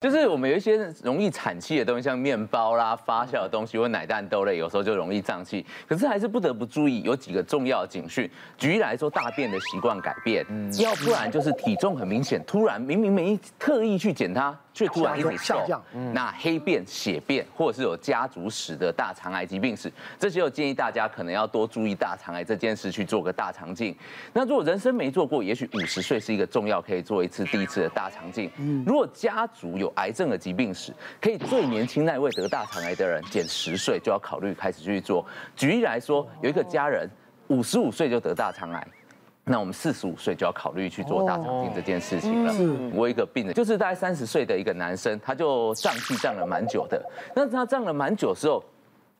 就是我们有一些容易产气的东西，像面包啦、发酵的东西或奶蛋豆类，有时候就容易胀气。可是还是不得不注意有几个重要警讯。举例来说，大便的习惯改变，要不然就是体重很明显，突然明明没特意去减它。却突然一直下降，那黑便、血便，或者是有家族史的大肠癌疾病史，这些我建议大家可能要多注意大肠癌这件事，去做个大肠镜。那如果人生没做过，也许五十岁是一个重要可以做一次第一次的大肠镜。如果家族有癌症的疾病史，可以最年轻那位得大肠癌的人减十岁就要考虑开始去做。举例来说，有一个家人五十五岁就得大肠癌。那我们四十五岁就要考虑去做大肠镜这件事情了。我一个病人就是大概三十岁的一个男生，他就胀气胀了蛮久的。那他胀了蛮久之后，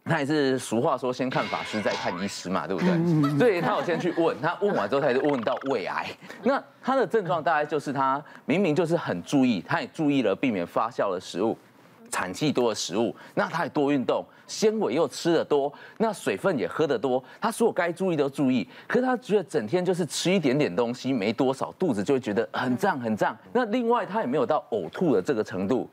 他也是俗话说先看法师再看医师嘛，对不对？所以他有先去问，他问完之后，他就问到胃癌。那他的症状大概就是他明明就是很注意，他也注意了避免发酵的食物。产气多的食物，那他也多运动，纤维又吃的多，那水分也喝得多，他所有该注意都注意。可是他觉得整天就是吃一点点东西，没多少，肚子就会觉得很胀很胀。那另外他也没有到呕吐的这个程度，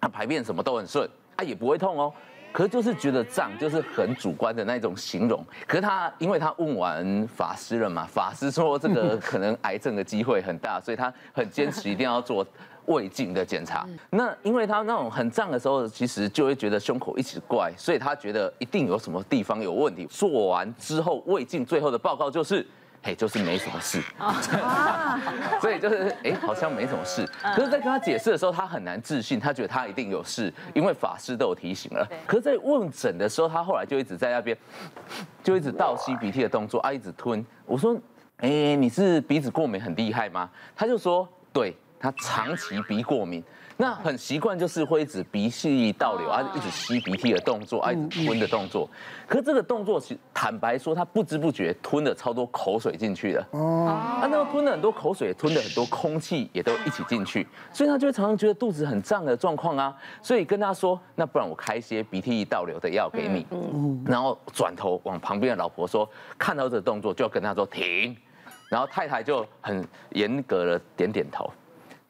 他排便什么都很顺，他也不会痛哦。可是就是觉得胀，就是很主观的那种形容。可是他因为他问完法师了嘛，法师说这个可能癌症的机会很大，所以他很坚持一定要做。胃镜的检查，那因为他那种很胀的时候，其实就会觉得胸口一直怪，所以他觉得一定有什么地方有问题。做完之后，胃镜最后的报告就是，嘿，就是没什么事。所以就是，哎，好像没什么事。可是，在跟他解释的时候，他很难自信，他觉得他一定有事，因为法师都有提醒了。可是，在问诊的时候，他后来就一直在那边，就一直倒吸鼻涕的动作啊，一直吞。我说，哎，你是鼻子过敏很厉害吗？他就说，对。他长期鼻过敏，那很习惯就是会一直鼻涕倒流啊，一直吸鼻涕的动作啊，一直吞的动作。可是这个动作，坦白说，他不知不觉吞了超多口水进去了。哦，啊，那吞了很多口水，吞了很多空气也都一起进去，所以他就会常常觉得肚子很胀的状况啊。所以跟他说，那不然我开一些鼻涕倒流的药给你。嗯，然后转头往旁边的老婆说，看到这个动作就要跟他说停。然后太太就很严格的点点头。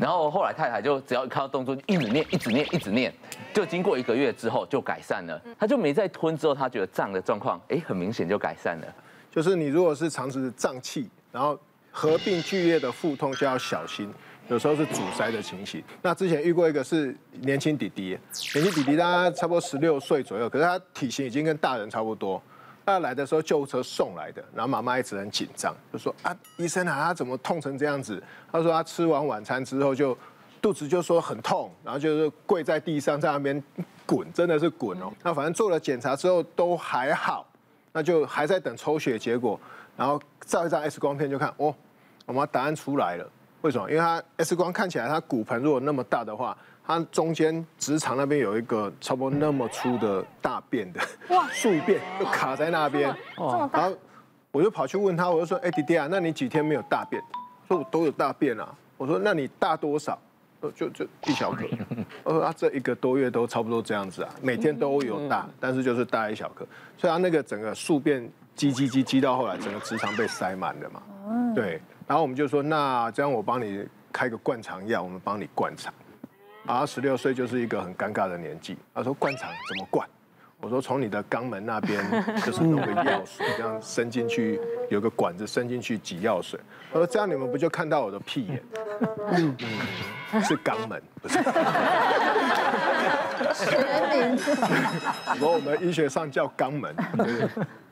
然后后来太太就只要看到动作，就一直念，一直念，一直念，就经过一个月之后就改善了。他就没再吞，之后他觉得胀的状况，哎，很明显就改善了。就是你如果是长时胀气，然后合并剧烈的腹痛，就要小心，有时候是阻塞的情形。那之前遇过一个是年轻弟弟，年轻弟弟大概差不多十六岁左右，可是他体型已经跟大人差不多。他来的时候救护车送来的，然后妈妈一直很紧张，就说啊，医生啊，他怎么痛成这样子？他说他吃完晚餐之后就肚子就说很痛，然后就是跪在地上在那边滚，真的是滚哦。那反正做了检查之后都还好，那就还在等抽血结果，然后照一张 X 光片就看哦，我妈答案出来了。为什么？因为他 X 光看起来他骨盆如果那么大的话。它中间直肠那边有一个差不多那么粗的大便的 宿便，就卡在那边。哦然后我就跑去问他，我就说：“哎，弟弟啊，那你几天没有大便？”说：“我都有大便啊。”我说：“那你大多少？”就就一小颗。我说：“啊，这一个多月都差不多这样子啊，每天都有大，但是就是大一小颗。所以他那个整个宿便积积积积到后来，整个直肠被塞满了嘛。对。然后我们就说：“那这样我帮你开个灌肠药，我们帮你灌肠。”啊，十六岁就是一个很尴尬的年纪。他说灌肠怎么灌？我说从你的肛门那边 就是弄个药水，这样伸进去，有个管子伸进去挤药水。他说这样你们不就看到我的屁眼？是肛门，不是。学名。我说我们医学上叫肛门。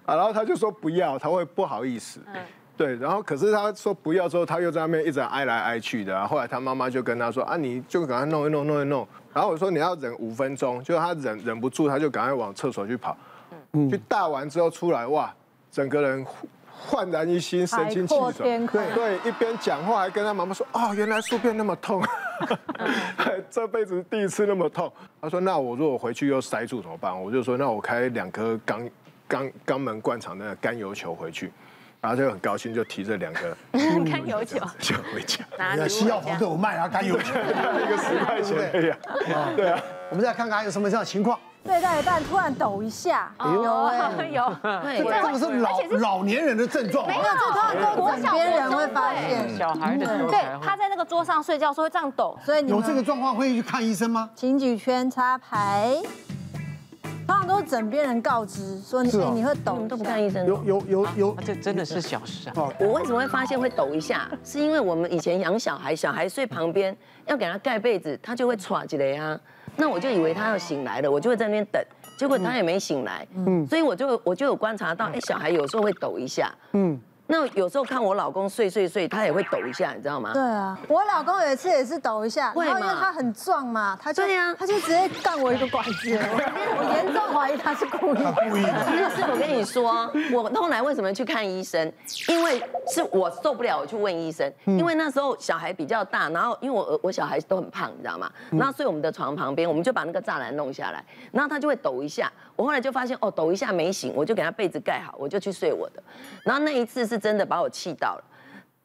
啊，然后他就说不要，他会不好意思。对，然后可是他说不要之后，他又在那边一直挨来挨去的。然后后来他妈妈就跟他说啊，你就赶快弄一弄，弄一弄。然后我说你要忍五分钟，就他忍忍不住，他就赶快往厕所去跑。嗯，去大完之后出来，哇，整个人焕然一新，神清气爽。对对，一边讲话还跟他妈妈说，哦，原来宿便那么痛，这辈子第一次那么痛。他说那我如果回去又塞住怎么办？我就说那我开两颗肛肛肛门灌肠的甘油球回去。然后就很高兴，就提着两个 甘油酒就回家。那西药房都有卖啊，甘油球，一个十块钱的呀。对啊，我们再看看还有什么这样的情况。睡到一半突然抖一下，有 有，对，这个是老老年人的症状。没有，这通常都枕边人会发现。小孩的对，他在那个桌上睡觉时候会这样抖，所以你有这个状况会去看医生吗？请举圈插牌。通常都是枕边人告知说你你会抖，都不看医生。有有有有，这真的是小事啊。我为什么会发现会抖一下？是因为我们以前养小孩，小孩睡旁边要给他盖被子，他就会喘起来呀。那我就以为他要醒来了，我就会在那边等，结果他也没醒来。嗯，所以我就我就有观察到，哎，小孩有时候会抖一下。嗯。那有时候看我老公睡睡睡，他也会抖一下，你知道吗？对啊，我老公有一次也是抖一下，然后因为他很壮嘛，他就对呀，他就直接干我一个拐子，我严重怀疑他是故意。故意。但是我跟你说，我后来为什么去看医生？因为是我受不了，我去问医生。因为那时候小孩比较大，然后因为我我小孩都很胖，你知道吗？然后睡我们的床旁边，我们就把那个栅栏弄下来，然后他就会抖一下。我后来就发现哦，抖一下没醒，我就给他被子盖好，我就去睡我的。然后那一次是。真的把我气到了，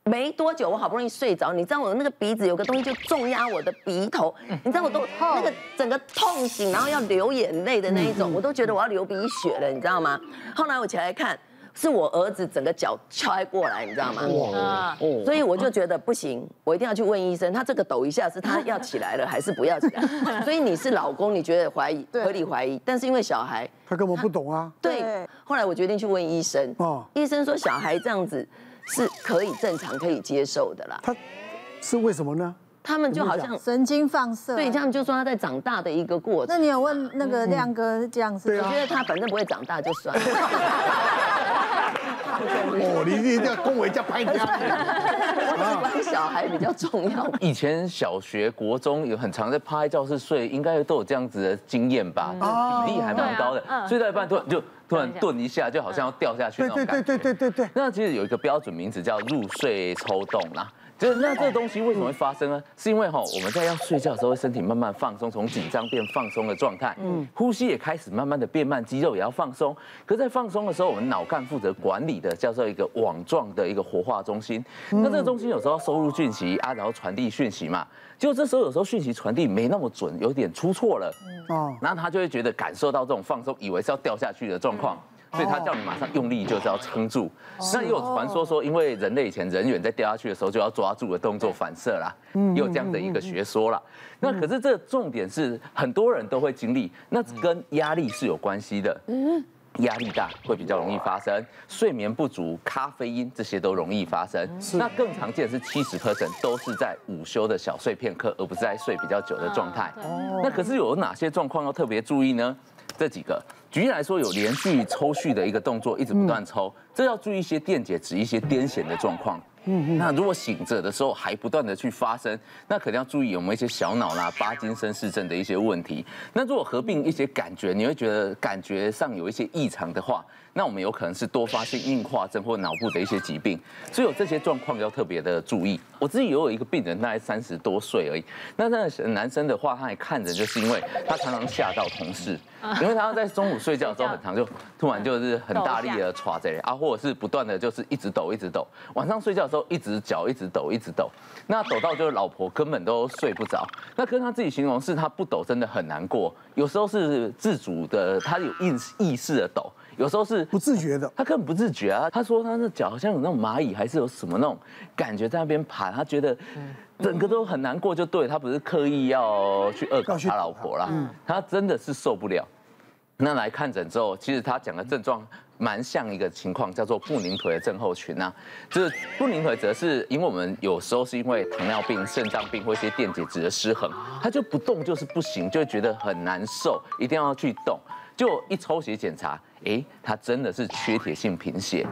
没多久我好不容易睡着，你知道我那个鼻子有个东西就重压我的鼻头，你知道我都那个整个痛醒，然后要流眼泪的那一种，我都觉得我要流鼻血了，你知道吗？后来我起来看，是我儿子整个脚踹过来，你知道吗？哇，所以我就觉得不行，我一定要去问医生，他这个抖一下是他要起来了还是不要起来？所以你是老公，你觉得怀疑合理怀疑，但是因为小孩。他根本不懂啊。对，后来我决定去问医生。哦，医生说小孩这样子是可以正常可以接受的啦。他是为什么呢？他们就好像神经放射。对，他们就说他在长大的一个过程。那你有问那个亮哥这样子？我觉得他反正不会长大就算了。哦，你一定要恭维叫拍家。我喜欢小孩比较重要。以前小学、国中有很常在趴在教室睡，应该都有这样子的经验吧？比例还蛮高的。睡到一半突然就突然顿一下，就好像要掉下去那种感觉。对对对对对对。那其实有一个标准名字叫入睡抽动啦。就是那这个东西为什么会发生呢？是因为哈我们在要睡觉的时候，身体慢慢放松，从紧张变放松的状态，嗯，呼吸也开始慢慢的变慢，肌肉也要放松。可是在放松的时候，我们脑干负责管理的叫做一个网状的一个活化中心。那这个中心有时候收入讯息啊，然后传递讯息嘛，就这时候有时候讯息传递没那么准，有点出错了，哦，然后他就会觉得感受到这种放松，以为是要掉下去的状况。所以他叫你马上用力，就是要撑住。那也有传说说，因为人类以前人猿在掉下去的时候就要抓住的动作反射啦，也有这样的一个学说啦。那可是这重点是很多人都会经历，那跟压力是有关系的。压力大会比较容易发生，睡眠不足、咖啡因这些都容易发生。那更常见的是七十 percent 都是在午休的小睡片刻，而不是在睡比较久的状态。那可是有哪些状况要特别注意呢？这几个。举例来说，有连续抽蓄的一个动作，一直不断抽，这要注意一些电解质、一些癫痫的状况。嗯，那如果醒着的时候还不断的去发生，那可能要注意有没有一些小脑啦、巴金森氏症的一些问题。那如果合并一些感觉，你会觉得感觉上有一些异常的话，那我们有可能是多发性硬化症或脑部的一些疾病。所以有这些状况要特别的注意。我自己也有一个病人，大概三十多岁而已。那那个男生的话，他也看着，就是因为他常常吓到同事，因为他在中午睡觉的时候很常就突然就是很大力的抓 着啊，或者是不断的就是一直抖一直抖，晚上睡觉。都一直脚一直抖，一直抖，那抖到就是老婆根本都睡不着。那跟他自己形容是他不抖真的很难过，有时候是自主的，他有意意识的抖，有时候是不自觉的，他根本不自觉啊。他说他的脚好像有那种蚂蚁，还是有什么那种感觉在那边爬，他觉得整个都很难过，就对他不是刻意要去恶搞他老婆啦，他真的是受不了。那来看诊之后，其实他讲的症状。蛮像一个情况，叫做不宁腿的症候群啊。就是不宁腿，则是因为我们有时候是因为糖尿病、肾脏病或一些电解质的失衡，它就不动就是不行，就会觉得很难受，一定要去动。就一抽血检查，哎，他真的是缺铁性贫血。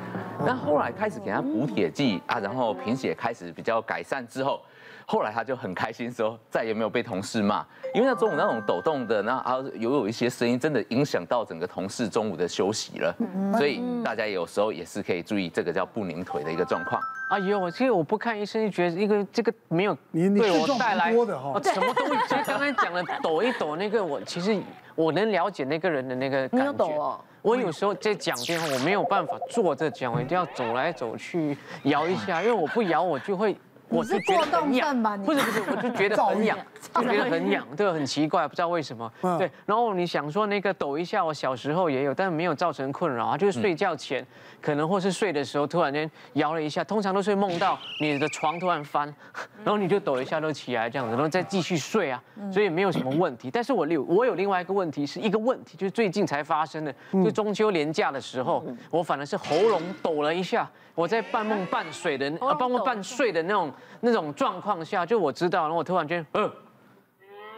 那后来开始给他补铁剂啊，然后贫血开始比较改善之后。后来他就很开心说，再也没有被同事骂，因为他中午那种抖动的，那啊有有一些声音，真的影响到整个同事中午的休息了。所以大家有时候也是可以注意这个叫不宁腿的一个状况。哎呦，其实我不看医生就觉得一个这个没有对我带来什么东西。其实刚才讲了抖一抖那个，我其实我能了解那个人的那个感觉。我有时候在讲电话，我没有办法坐着讲，我一定要走来走去摇一下，因为我不摇我就会。我就觉得很痒，不是不是，我就觉得很痒，就觉得很痒，对，很奇怪，不知道为什么。对，然后你想说那个抖一下，我小时候也有，但是没有造成困扰啊，就是睡觉前可能或是睡的时候突然间摇了一下，通常都是梦到你的床突然翻，然后你就抖一下都起来这样子，然后再继续睡啊，所以没有什么问题。但是我有我有另外一个问题，是一个问题，就是最近才发生的，就中秋连假的时候，我反而是喉咙抖了一下，我在半梦半睡的，半梦半睡的那种。那种状况下，就我知道，然后我突然间，嗯，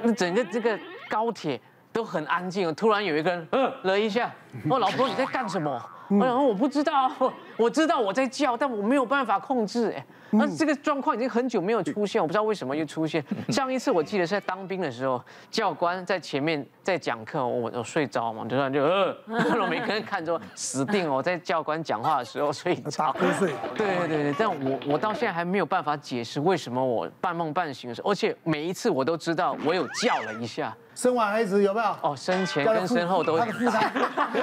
那整个这个高铁都很安静，突然有一个人，嗯，了一下，我老婆你在干什么？我想说我不知道，我知道我在叫，但我没有办法控制，哎。那这个状况已经很久没有出现，我不知道为什么又出现。上一次我记得是在当兵的时候，教官在前面在讲课，我我睡着嘛，突然就呃，我每个人看着死定了，我在教官讲话的时候睡着。睡。对对对对，但我我到现在还没有办法解释为什么我半梦半醒的时候，而且每一次我都知道我有叫了一下。生完孩子有没有？哦，生前跟生后都。他的负担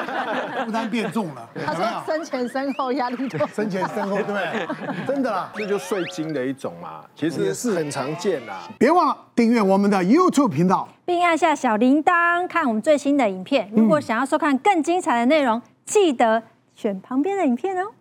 负担变重了。他说生前身后压力大。生前身后对，真的啦，这就税金的一种嘛，其实是很常见啦。别忘了订阅我们的 YouTube 频道，并按下小铃铛看我们最新的影片。如果想要收看更精彩的内容，记得选旁边的影片哦。